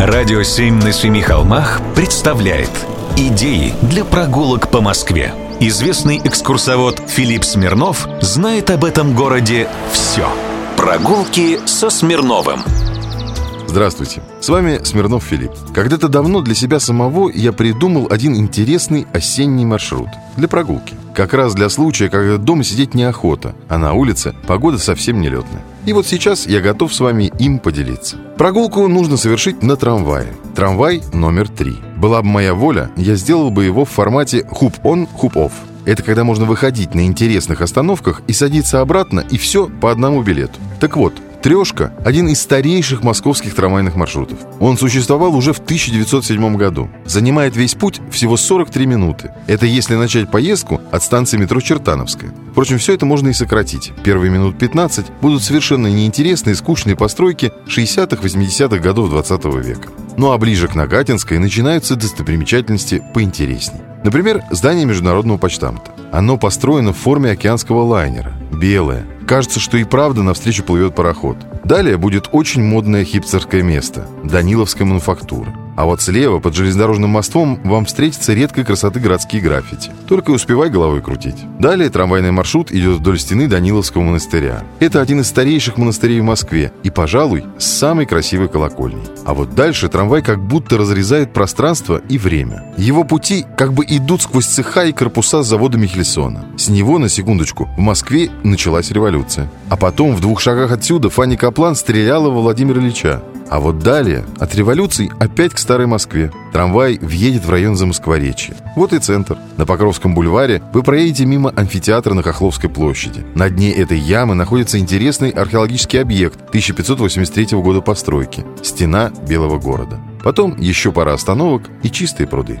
Радио «Семь на семи холмах» представляет Идеи для прогулок по Москве. Известный экскурсовод Филипп Смирнов знает об этом городе все. Прогулки со Смирновым. Здравствуйте, с вами Смирнов Филипп. Когда-то давно для себя самого я придумал один интересный осенний маршрут для прогулки. Как раз для случая, когда дома сидеть неохота, а на улице погода совсем нелетная. И вот сейчас я готов с вами им поделиться. Прогулку нужно совершить на трамвае. Трамвай номер три. Была бы моя воля, я сделал бы его в формате hop-on, hop-off. Это когда можно выходить на интересных остановках и садиться обратно, и все по одному билету. Так вот, Трешка – один из старейших московских трамвайных маршрутов. Он существовал уже в 1907 году. Занимает весь путь всего 43 минуты. Это если начать поездку от станции метро Чертановская. Впрочем, все это можно и сократить. Первые минут 15 будут совершенно неинтересные, скучные постройки 60-х, 80-х годов 20 века. Ну а ближе к Нагатинской начинаются достопримечательности поинтересней. Например, здание Международного почтамта. Оно построено в форме океанского лайнера. Белое. Кажется, что и правда навстречу плывет пароход. Далее будет очень модное хипстерское место – Даниловская мануфактура. А вот слева, под железнодорожным мостом, вам встретятся редкой красоты городские граффити. Только успевай головой крутить. Далее трамвайный маршрут идет вдоль стены Даниловского монастыря. Это один из старейших монастырей в Москве и, пожалуй, самый красивой колокольней. А вот дальше трамвай как будто разрезает пространство и время. Его пути как бы идут сквозь цеха и корпуса завода Михельсона. С него, на секундочку, в Москве началась революция. А потом, в двух шагах отсюда, Фанни Каплан стреляла во Владимира Ильича. А вот далее, от революции опять к Старой Москве. Трамвай въедет в район Замоскворечья. Вот и центр. На Покровском бульваре вы проедете мимо амфитеатра на Хохловской площади. На дне этой ямы находится интересный археологический объект 1583 года постройки – стена Белого города. Потом еще пара остановок и чистые пруды.